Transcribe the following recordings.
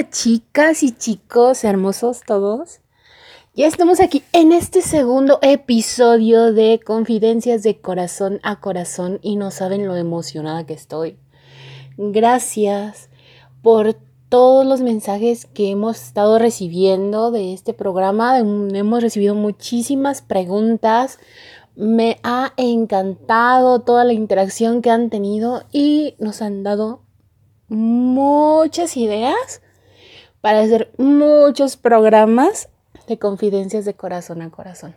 Chicas y chicos hermosos todos. Ya estamos aquí en este segundo episodio de Confidencias de Corazón a Corazón y no saben lo emocionada que estoy. Gracias por todos los mensajes que hemos estado recibiendo de este programa. Hemos recibido muchísimas preguntas. Me ha encantado toda la interacción que han tenido y nos han dado muchas ideas para hacer muchos programas de confidencias de corazón a corazón.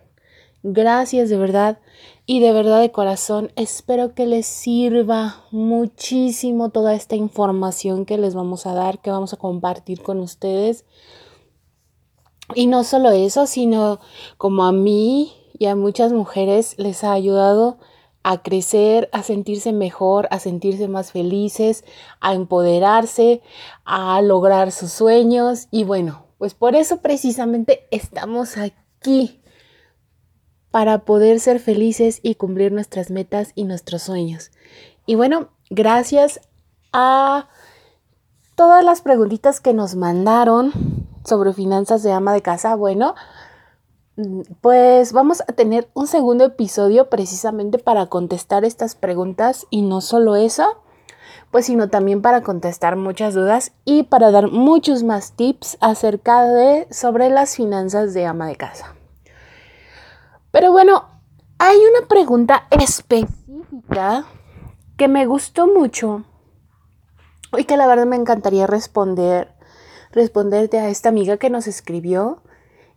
Gracias de verdad y de verdad de corazón. Espero que les sirva muchísimo toda esta información que les vamos a dar, que vamos a compartir con ustedes. Y no solo eso, sino como a mí y a muchas mujeres les ha ayudado a crecer, a sentirse mejor, a sentirse más felices, a empoderarse, a lograr sus sueños. Y bueno, pues por eso precisamente estamos aquí, para poder ser felices y cumplir nuestras metas y nuestros sueños. Y bueno, gracias a todas las preguntitas que nos mandaron sobre finanzas de ama de casa. Bueno, pues vamos a tener un segundo episodio precisamente para contestar estas preguntas y no solo eso, pues sino también para contestar muchas dudas y para dar muchos más tips acerca de sobre las finanzas de ama de casa. Pero bueno, hay una pregunta específica que me gustó mucho y que la verdad me encantaría responder responderte a esta amiga que nos escribió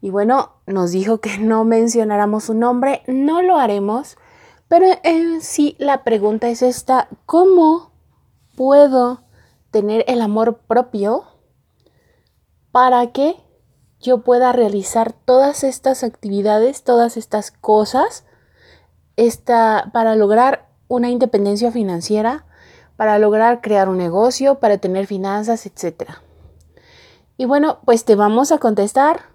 y bueno, nos dijo que no mencionáramos su nombre, no lo haremos, pero en sí la pregunta es esta, ¿cómo puedo tener el amor propio para que yo pueda realizar todas estas actividades, todas estas cosas, esta, para lograr una independencia financiera, para lograr crear un negocio, para tener finanzas, etc. Y bueno, pues te vamos a contestar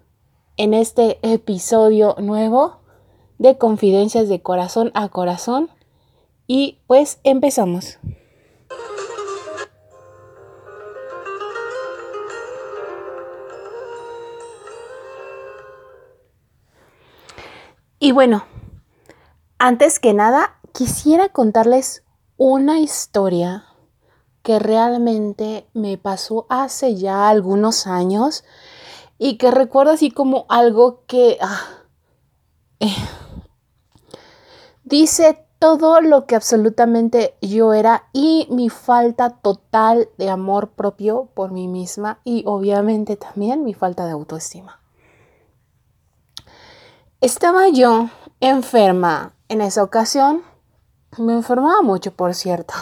en este episodio nuevo de Confidencias de Corazón a Corazón. Y pues empezamos. Y bueno, antes que nada, quisiera contarles una historia que realmente me pasó hace ya algunos años y que recuerdo así como algo que ah, eh, dice todo lo que absolutamente yo era y mi falta total de amor propio por mí misma y obviamente también mi falta de autoestima. Estaba yo enferma en esa ocasión. Me enfermaba mucho, por cierto.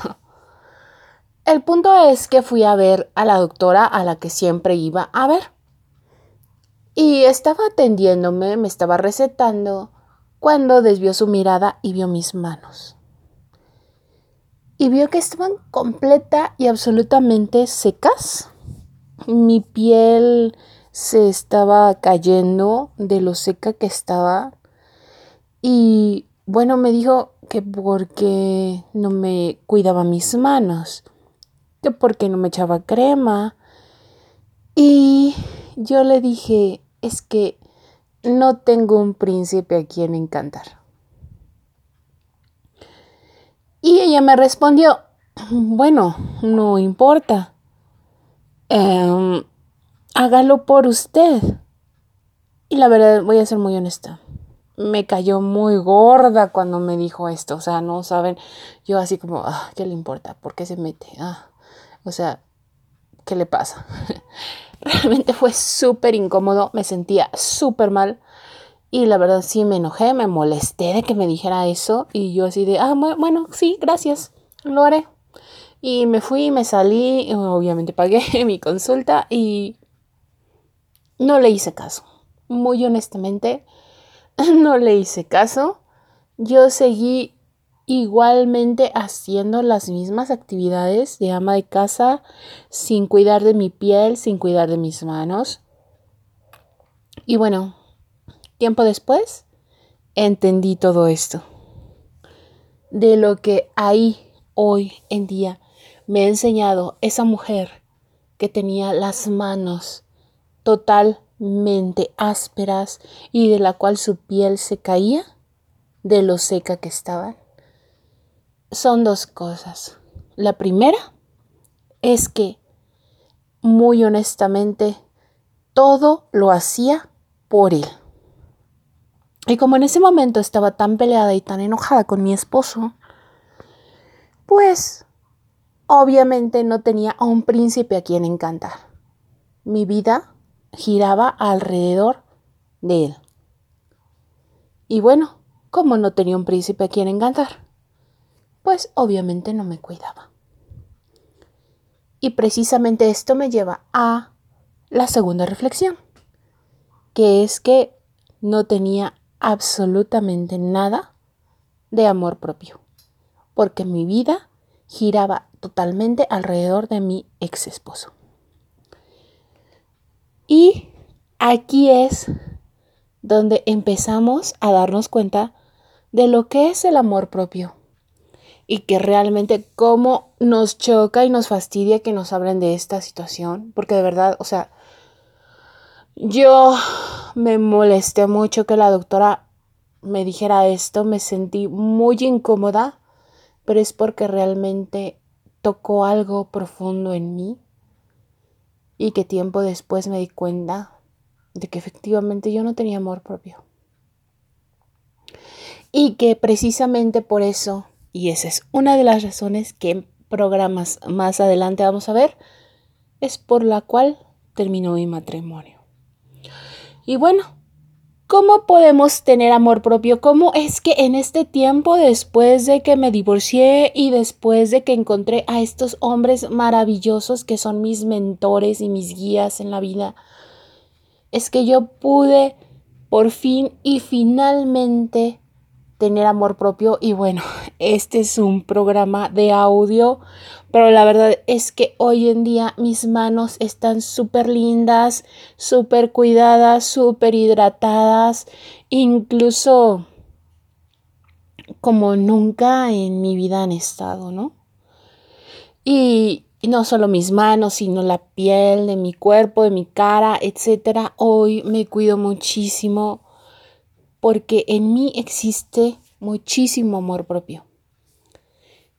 El punto es que fui a ver a la doctora a la que siempre iba a ver. Y estaba atendiéndome, me estaba recetando, cuando desvió su mirada y vio mis manos. Y vio que estaban completa y absolutamente secas. Mi piel se estaba cayendo de lo seca que estaba. Y bueno, me dijo que porque no me cuidaba mis manos, que porque no me echaba crema. Y yo le dije, es que no tengo un príncipe a quien encantar. Y ella me respondió, bueno, no importa. Em, hágalo por usted. Y la verdad, voy a ser muy honesta. Me cayó muy gorda cuando me dijo esto. O sea, no saben, yo así como, ah, ¿qué le importa? ¿Por qué se mete? Ah, o sea, ¿qué le pasa? Realmente fue súper incómodo, me sentía súper mal. Y la verdad sí me enojé, me molesté de que me dijera eso. Y yo así de, ah, bueno, sí, gracias, lo haré. Y me fui, me salí, obviamente pagué mi consulta y no le hice caso. Muy honestamente, no le hice caso. Yo seguí igualmente haciendo las mismas actividades de ama de casa sin cuidar de mi piel, sin cuidar de mis manos. Y bueno, tiempo después entendí todo esto. De lo que ahí hoy en día me ha enseñado esa mujer que tenía las manos totalmente ásperas y de la cual su piel se caía de lo seca que estaban? Son dos cosas. La primera es que, muy honestamente, todo lo hacía por él. Y como en ese momento estaba tan peleada y tan enojada con mi esposo, pues obviamente no tenía a un príncipe a quien encantar. Mi vida giraba alrededor de él. Y bueno, como no tenía un príncipe a quien encantar, pues obviamente no me cuidaba. Y precisamente esto me lleva a la segunda reflexión, que es que no tenía absolutamente nada de amor propio, porque mi vida giraba totalmente alrededor de mi ex esposo. Y aquí es donde empezamos a darnos cuenta de lo que es el amor propio y que realmente cómo nos choca y nos fastidia que nos hablen de esta situación, porque de verdad, o sea, yo me molesté mucho que la doctora me dijera esto, me sentí muy incómoda, pero es porque realmente tocó algo profundo en mí y que tiempo después me di cuenta de que efectivamente yo no tenía amor propio. Y que precisamente por eso, y esa es una de las razones que en programas más adelante vamos a ver, es por la cual terminó mi matrimonio. Y bueno, ¿cómo podemos tener amor propio? ¿Cómo es que en este tiempo, después de que me divorcié y después de que encontré a estos hombres maravillosos que son mis mentores y mis guías en la vida, es que yo pude por fin y finalmente tener amor propio y bueno, este es un programa de audio, pero la verdad es que hoy en día mis manos están súper lindas, súper cuidadas, súper hidratadas, incluso como nunca en mi vida han estado, ¿no? Y, no solo mis manos, sino la piel de mi cuerpo, de mi cara, etcétera. Hoy me cuido muchísimo porque en mí existe muchísimo amor propio.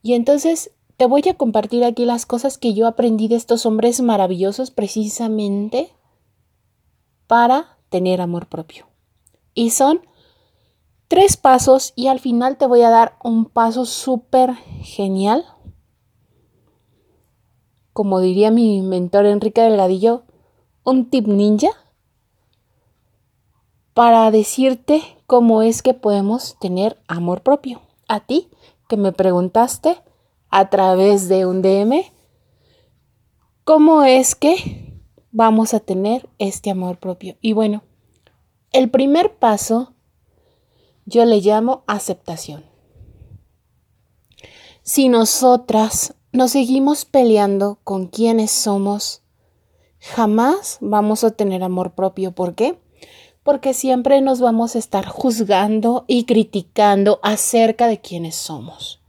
Y entonces te voy a compartir aquí las cosas que yo aprendí de estos hombres maravillosos precisamente para tener amor propio. Y son tres pasos y al final te voy a dar un paso súper genial. Como diría mi mentor Enrique Delgadillo, un tip ninja para decirte cómo es que podemos tener amor propio. A ti que me preguntaste a través de un DM, ¿cómo es que vamos a tener este amor propio? Y bueno, el primer paso yo le llamo aceptación. Si nosotras nos seguimos peleando con quienes somos, jamás vamos a tener amor propio. ¿Por qué? Porque siempre nos vamos a estar juzgando y criticando acerca de quiénes somos.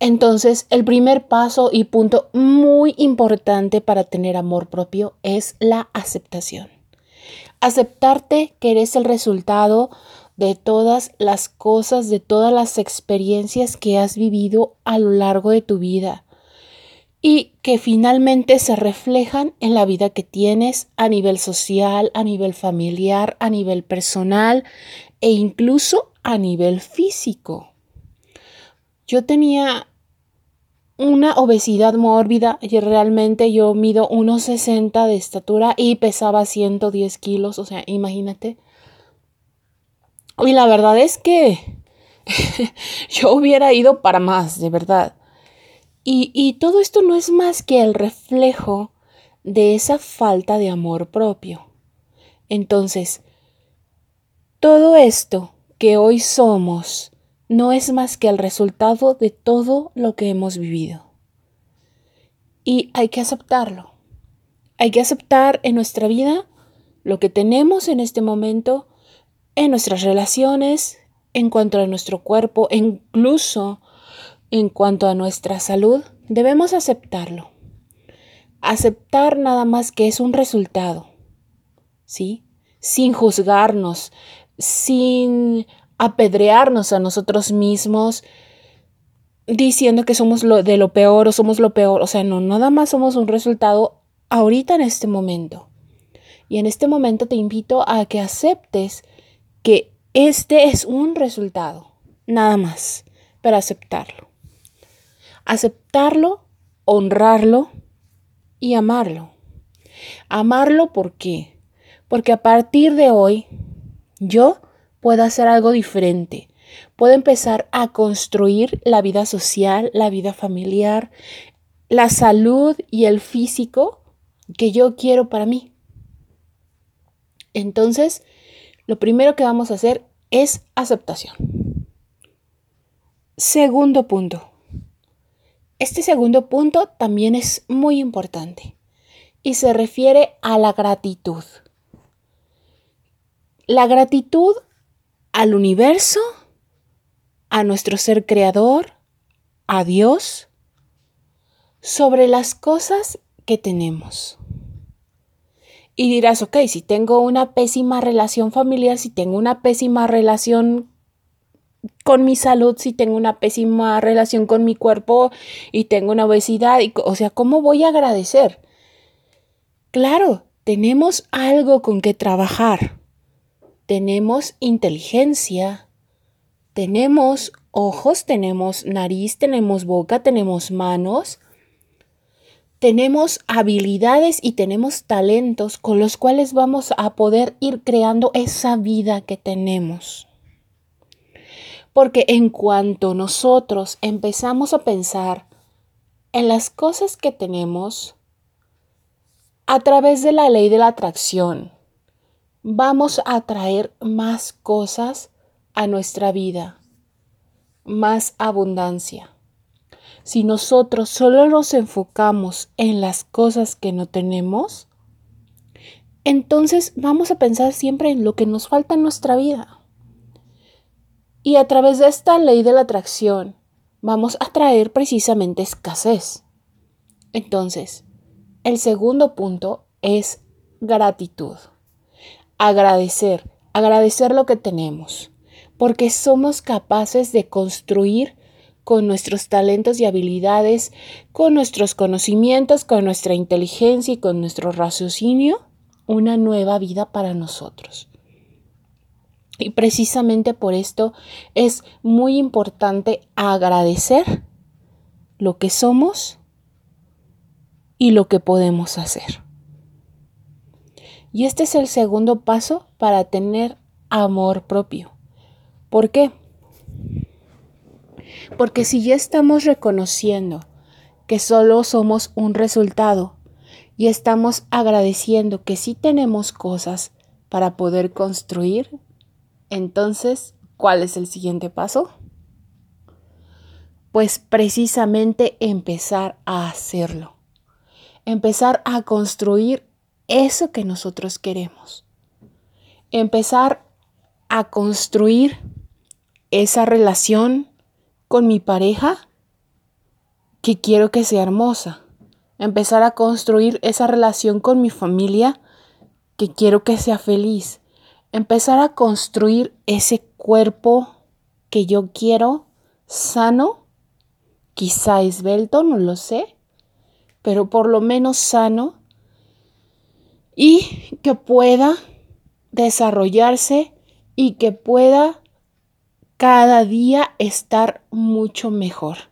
Entonces, el primer paso y punto muy importante para tener amor propio es la aceptación. Aceptarte que eres el resultado de todas las cosas, de todas las experiencias que has vivido a lo largo de tu vida y que finalmente se reflejan en la vida que tienes a nivel social, a nivel familiar, a nivel personal e incluso a nivel físico. Yo tenía una obesidad mórbida y realmente yo mido 1,60 de estatura y pesaba 110 kilos, o sea, imagínate. Y la verdad es que yo hubiera ido para más, de verdad. Y, todo esto no es más que el reflejo de esa falta de amor propio. Entonces, todo esto que hoy somos no es más que el resultado de todo lo que hemos vivido. Y hay que aceptarlo. Hay que aceptar en nuestra vida lo que tenemos en este momento, en nuestras relaciones, en cuanto a nuestro cuerpo, incluso en cuanto a nuestra salud, debemos aceptarlo. Aceptar nada más que es un resultado, ¿sí? Sin juzgarnos, sin apedrearnos a nosotros mismos diciendo que somos lo, de lo peor o somos lo peor. O sea, no, nada más somos un resultado ahorita en este momento. Y en este momento te invito a que aceptes que este es un resultado, nada más, para aceptarlo. Aceptarlo, honrarlo y amarlo. Amarlo ¿por qué? Porque a partir de hoy yo puedo hacer algo diferente. Puedo empezar a construir la vida social, la vida familiar, la salud y el físico que yo quiero para mí. Entonces, lo primero que vamos a hacer es aceptación. Segundo punto. Este segundo punto también es muy importante y se refiere a la gratitud. La gratitud al universo, a nuestro ser creador, a Dios, sobre las cosas que tenemos. Y dirás, ok, si tengo una pésima relación familiar, si tengo una pésima relación con mi salud, si tengo una pésima relación con mi cuerpo y tengo una obesidad, y, o sea, ¿cómo voy a agradecer? Claro, tenemos algo con que trabajar. Tenemos inteligencia, tenemos ojos, tenemos nariz, tenemos boca, tenemos manos, tenemos habilidades y tenemos talentos con los cuales vamos a poder ir creando esa vida que tenemos. Porque en cuanto nosotros empezamos a pensar en las cosas que tenemos, a través de la ley de la atracción, vamos a atraer más cosas a nuestra vida, más abundancia. Si nosotros solo nos enfocamos en las cosas que no tenemos, entonces vamos a pensar siempre en lo que nos falta en nuestra vida. Y a través de esta ley de la atracción, vamos a traer precisamente escasez. Entonces, el segundo punto es gratitud. Agradecer, agradecer lo que tenemos, porque somos capaces de construir con nuestros talentos y habilidades, con nuestros conocimientos, con nuestra inteligencia y con nuestro raciocinio, una nueva vida para nosotros. Y precisamente por esto es muy importante agradecer lo que somos y lo que podemos hacer. Y este es el segundo paso para tener amor propio. ¿Por qué? Porque si ya estamos reconociendo que solo somos un resultado y estamos agradeciendo que sí tenemos cosas para poder construir, entonces, ¿cuál es el siguiente paso? Pues precisamente empezar a hacerlo. Empezar a construir eso que nosotros queremos. Empezar a construir esa relación con mi pareja que quiero que sea hermosa. Empezar a construir esa relación con mi familia que quiero que sea feliz. Empezar a construir ese cuerpo que yo quiero sano, quizá esbelto, no lo sé, pero por lo menos sano y que pueda desarrollarse y que pueda cada día estar mucho mejor.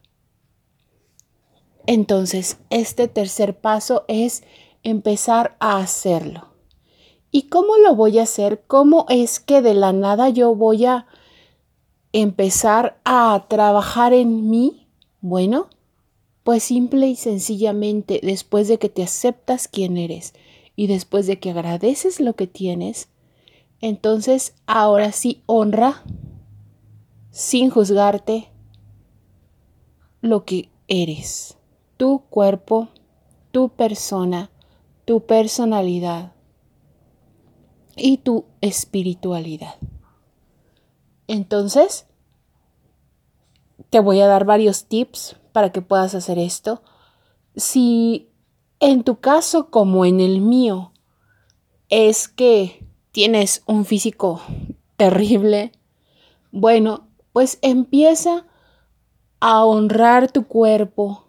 Entonces, este tercer paso es empezar a hacerlo. ¿Y cómo lo voy a hacer? ¿Cómo es que de la nada yo voy a empezar a trabajar en mí? Bueno, pues simple y sencillamente después de que te aceptas quién eres y después de que agradeces lo que tienes, entonces ahora sí honra sin juzgarte lo que eres, tu cuerpo, tu persona, tu personalidad y tu espiritualidad. Entonces, te voy a dar varios tips para que puedas hacer esto. Si en tu caso como en el mío es que tienes un físico terrible, bueno, pues empieza a honrar tu cuerpo,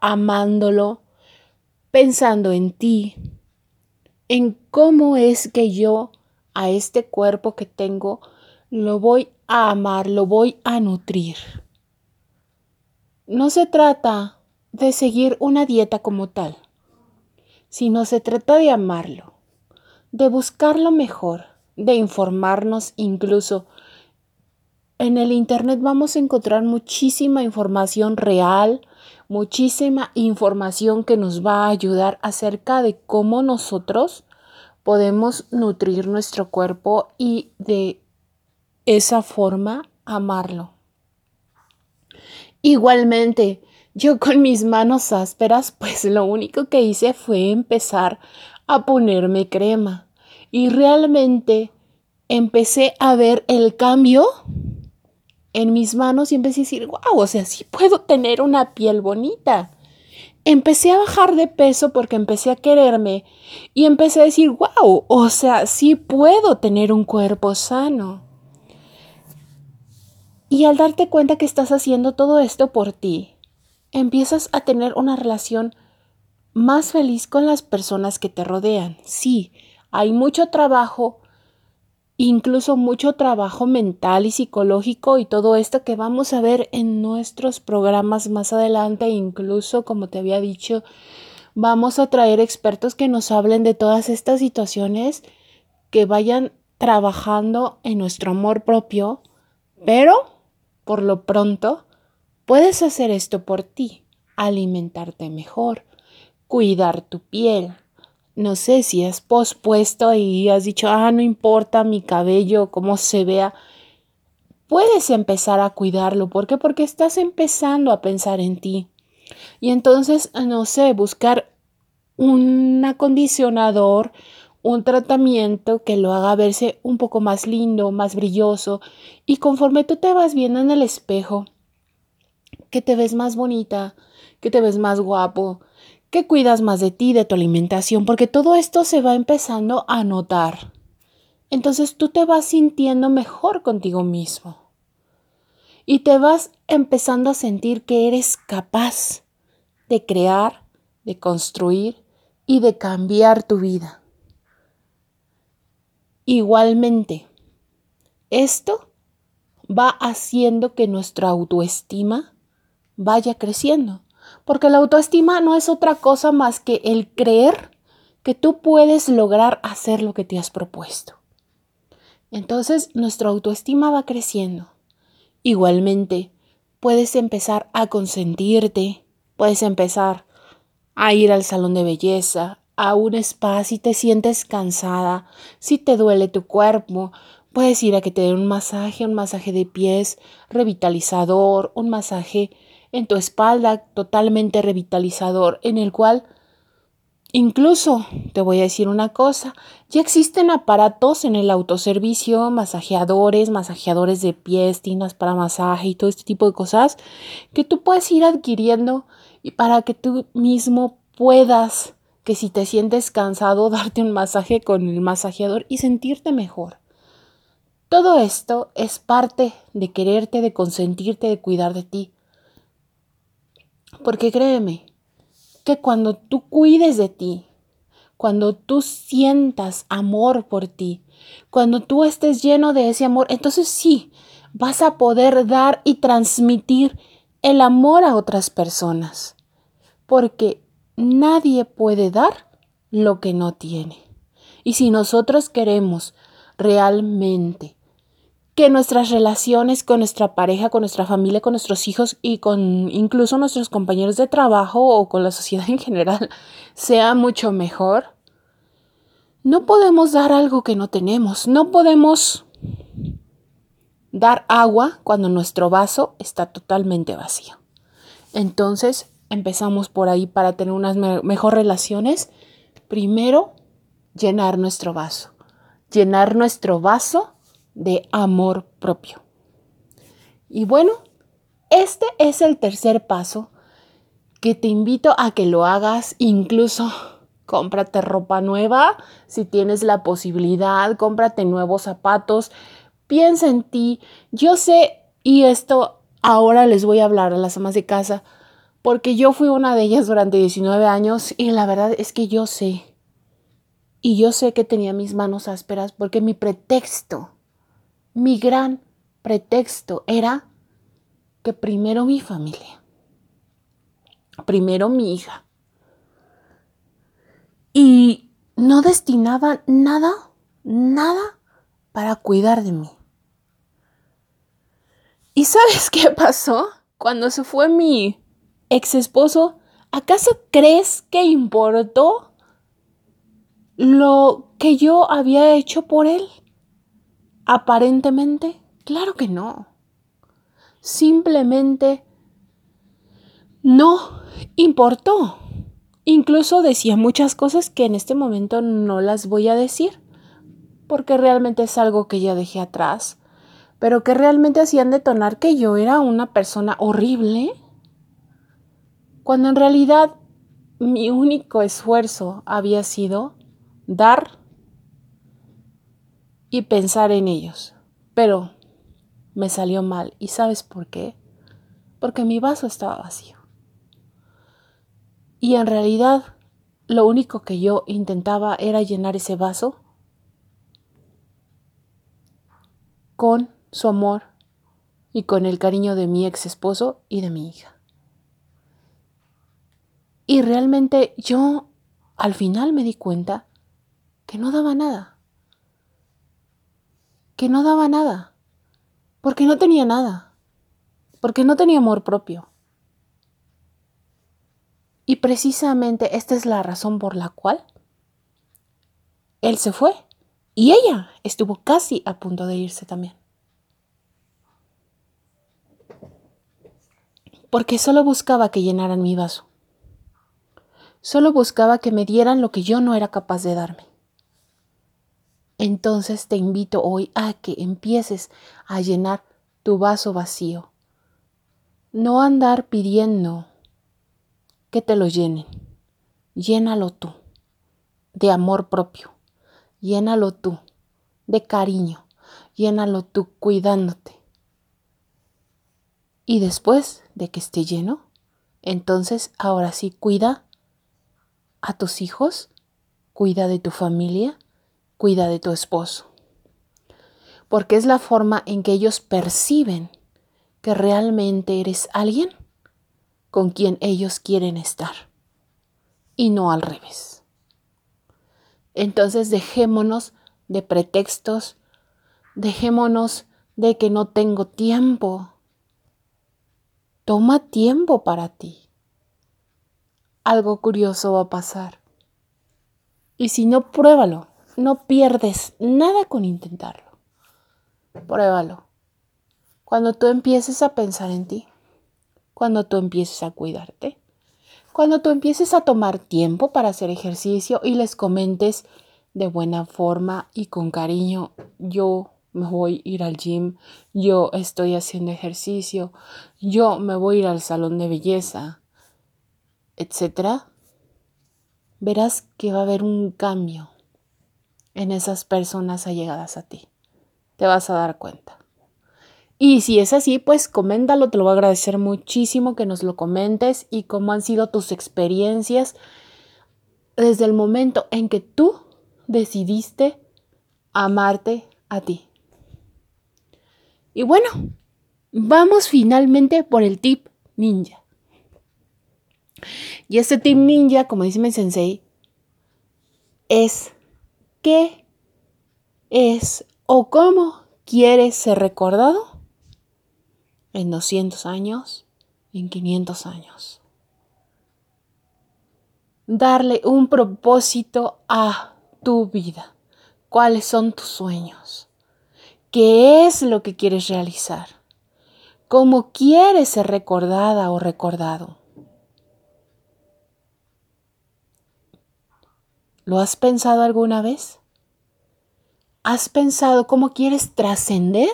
amándolo, pensando en ti, en cómo es que yo a este cuerpo que tengo lo voy a amar, lo voy a nutrir. No se trata de seguir una dieta como tal, sino se trata de amarlo, de buscarlo mejor, de informarnos incluso. En el Internet vamos a encontrar muchísima información real, muchísima información que nos va a ayudar acerca de cómo nosotros podemos nutrir nuestro cuerpo y de esa forma amarlo. Igualmente, yo con mis manos ásperas, pues lo único que hice fue empezar a ponerme crema. Y realmente empecé a ver el cambio en mis manos y empecé a decir, wow, o sea, sí puedo tener una piel bonita empecé a bajar de peso porque empecé a quererme y empecé a decir, wow, o sea, sí puedo tener un cuerpo sano. Y al darte cuenta que estás haciendo todo esto por ti, empiezas a tener una relación más feliz con las personas que te rodean. Sí, hay mucho trabajo incluso mucho trabajo mental y psicológico y todo esto que vamos a ver en nuestros programas más adelante, incluso como te había dicho, vamos a traer expertos que nos hablen de todas estas situaciones, que vayan trabajando en nuestro amor propio, pero por lo pronto puedes hacer esto por ti, alimentarte mejor, cuidar tu piel, no sé si has pospuesto y has dicho, ah, no importa mi cabello, cómo se vea, puedes empezar a cuidarlo. ¿Por qué? Porque estás empezando a pensar en ti. Y entonces, no sé, buscar un acondicionador, un tratamiento que lo haga verse un poco más lindo, más brilloso. Y conforme tú te vas viendo en el espejo, que te ves más bonita, que te ves más guapo, que cuidas más de ti, de tu alimentación, porque todo esto se va empezando a notar. Entonces tú te vas sintiendo mejor contigo mismo. Y te vas empezando a sentir que eres capaz de crear, de construir y de cambiar tu vida. Igualmente, esto va haciendo que nuestra autoestima vaya creciendo. Porque la autoestima no es otra cosa más que el creer que tú puedes lograr hacer lo que te has propuesto. Entonces nuestra autoestima va creciendo. Igualmente, puedes empezar a consentirte, puedes empezar a ir al salón de belleza, a un spa si te sientes cansada, si te duele tu cuerpo, puedes ir a que te den un masaje, un masaje de pies revitalizador, un masaje en tu espalda totalmente revitalizador, en el cual incluso, te voy a decir una cosa, ya existen aparatos en el autoservicio, masajeadores, masajeadores de pies, tinas para masaje y todo este tipo de cosas que tú puedes ir adquiriendo y para que tú mismo puedas que si te sientes cansado darte un masaje con el masajeador y sentirte mejor. Todo esto es parte de quererte, de consentirte, de cuidar de ti. Porque créeme, que cuando tú cuides de ti, cuando tú sientas amor por ti, cuando tú estés lleno de ese amor, entonces sí, vas a poder dar y transmitir el amor a otras personas. Porque nadie puede dar lo que no tiene. Y si nosotros queremos realmente que nuestras relaciones con nuestra pareja, con nuestra familia, con nuestros hijos y con incluso nuestros compañeros de trabajo o con la sociedad en general sea mucho mejor, no podemos dar algo que no tenemos. No podemos dar agua cuando nuestro vaso está totalmente vacío. Entonces, empezamos por ahí para tener unas mejores relaciones. Primero, llenar nuestro vaso. Llenar nuestro vaso de amor propio. Y bueno, este es el tercer paso que te invito a que lo hagas, incluso cómprate ropa nueva, si tienes la posibilidad, cómprate nuevos zapatos, piensa en ti. Yo sé, y esto ahora les voy a hablar a las amas de casa, porque yo fui una de ellas durante 19 años y la verdad es que yo sé, y yo sé que tenía mis manos ásperas porque mi pretexto, mi gran pretexto era que primero mi familia, primero mi hija. Y no destinaba nada, nada para cuidar de mí. ¿Y sabes qué pasó? Cuando se fue mi ex esposo, ¿acaso crees que importó lo que yo había hecho por él? Aparentemente, claro que no. Simplemente no importó. Incluso decía muchas cosas que en este momento no las voy a decir, porque realmente es algo que ya dejé atrás, pero que realmente hacían detonar que yo era una persona horrible, cuando en realidad mi único esfuerzo había sido dar y pensar en ellos. Pero me salió mal. ¿Y sabes por qué? Porque mi vaso estaba vacío. Y en realidad lo único que yo intentaba era llenar ese vaso con su amor y con el cariño de mi ex esposo y de mi hija. Y realmente yo al final me di cuenta que no daba nada. Que no daba nada. Porque no tenía nada. Porque no tenía amor propio. Y precisamente esta es la razón por la cual él se fue. Y ella estuvo casi a punto de irse también. Porque solo buscaba que llenaran mi vaso. Solo buscaba que me dieran lo que yo no era capaz de darme. Entonces te invito hoy a que empieces a llenar tu vaso vacío. No andar pidiendo que te lo llenen. Llénalo tú de amor propio llénalo tú de cariño, llénalo tú cuidándote. Y después de que esté lleno, entonces ahora sí cuida a tus hijos, cuida de tu familia, cuida de tu esposo. Porque es la forma en que ellos perciben que realmente eres alguien con quien ellos quieren estar y no al revés. Entonces dejémonos de pretextos, dejémonos de que no tengo tiempo. Toma tiempo para ti. Algo curioso va a pasar. Y si no, pruébalo. No pierdes nada con intentarlo. Pruébalo. Cuando tú empieces a pensar en ti, cuando tú empieces a cuidarte, cuando tú empieces a tomar tiempo para hacer ejercicio y les comentes de buena forma y con cariño, yo me voy a ir al gym, yo estoy haciendo ejercicio, yo me voy a ir al salón de belleza, etcétera, verás que va a haber un cambio en esas personas allegadas a ti. Te vas a dar cuenta. Y si es así, pues coméntalo, te lo voy a agradecer muchísimo que nos lo comentes y cómo han sido tus experiencias desde el momento en que tú decidiste amarte a ti. Y bueno, vamos finalmente por el tip ninja. Y este tip ninja, como dice mi sensei, es qué es o cómo quieres ser recordado en 200 años, en 500 años. Darle un propósito a tu vida. ¿Cuáles son tus sueños? ¿Qué es lo que quieres realizar? ¿Cómo quieres ser recordada o recordado? ¿Lo has pensado alguna vez? ¿Has pensado cómo quieres trascender?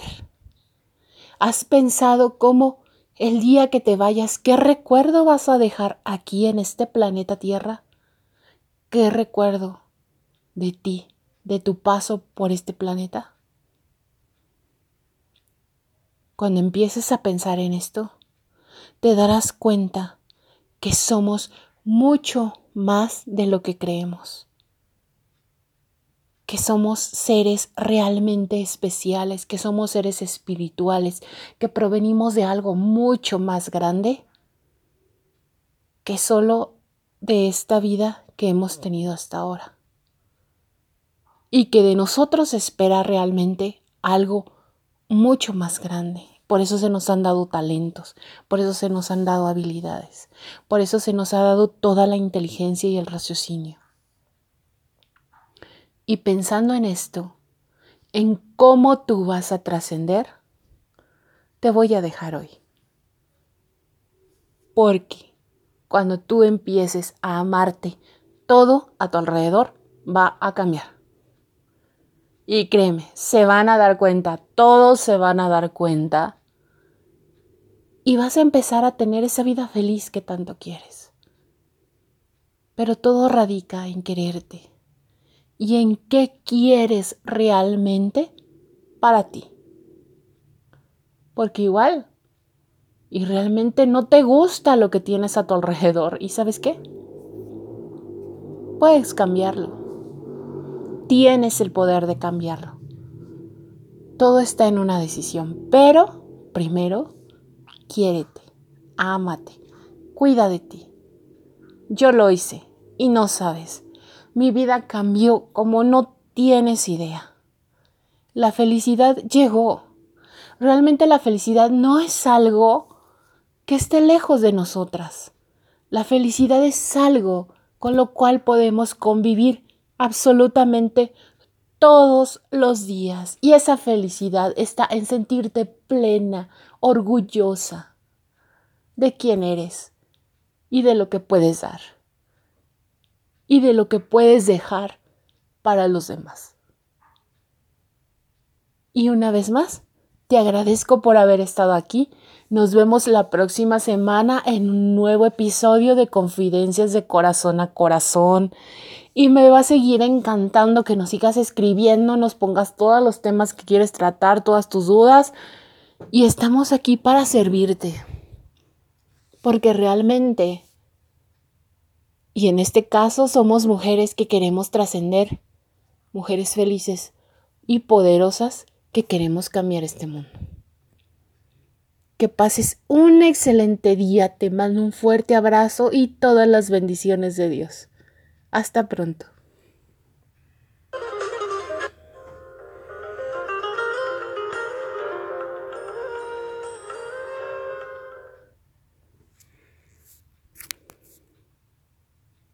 ¿Has pensado cómo el día que te vayas, ¿qué recuerdo vas a dejar aquí en este planeta Tierra? ¿Qué recuerdo de ti, de tu paso por este planeta? Cuando empieces a pensar en esto, te darás cuenta que somos mucho más de lo que creemos que somos seres realmente especiales, que somos seres espirituales, que provenimos de algo mucho más grande que solo de esta vida que hemos tenido hasta ahora. Y que de nosotros espera realmente algo mucho más grande. Por eso se nos han dado talentos, por eso se nos han dado habilidades, por eso se nos ha dado toda la inteligencia y el raciocinio. Y pensando en esto, en cómo tú vas a trascender, te voy a dejar hoy. Porque cuando tú empieces a amarte, todo a tu alrededor va a cambiar. Y créeme, se van a dar cuenta, todos se van a dar cuenta. Y vas a empezar a tener esa vida feliz que tanto quieres. Pero todo radica en quererte, y en qué quieres realmente para ti. Porque igual, y realmente no te gusta lo que tienes a tu alrededor, ¿y sabes qué? Puedes cambiarlo. Tienes el poder de cambiarlo. Todo está en una decisión, pero primero, quiérete, ámate, cuida de ti. Yo lo hice y no sabes mi vida cambió como no tienes idea. La felicidad llegó. Realmente la felicidad no es algo que esté lejos de nosotras. La felicidad es algo con lo cual podemos convivir absolutamente todos los días. Y esa felicidad está en sentirte plena, orgullosa de quién eres y de lo que puedes dar y de lo que puedes dejar para los demás. Y una vez más, te agradezco por haber estado aquí. Nos vemos la próxima semana en un nuevo episodio de Confidencias de Corazón a Corazón. Y me va a seguir encantando que nos sigas escribiendo, nos pongas todos los temas que quieres tratar, todas tus dudas. Y estamos aquí para servirte. Porque realmente y en este caso somos mujeres que queremos trascender, mujeres felices y poderosas que queremos cambiar este mundo. Que pases un excelente día, te mando un fuerte abrazo y todas las bendiciones de Dios. Hasta pronto.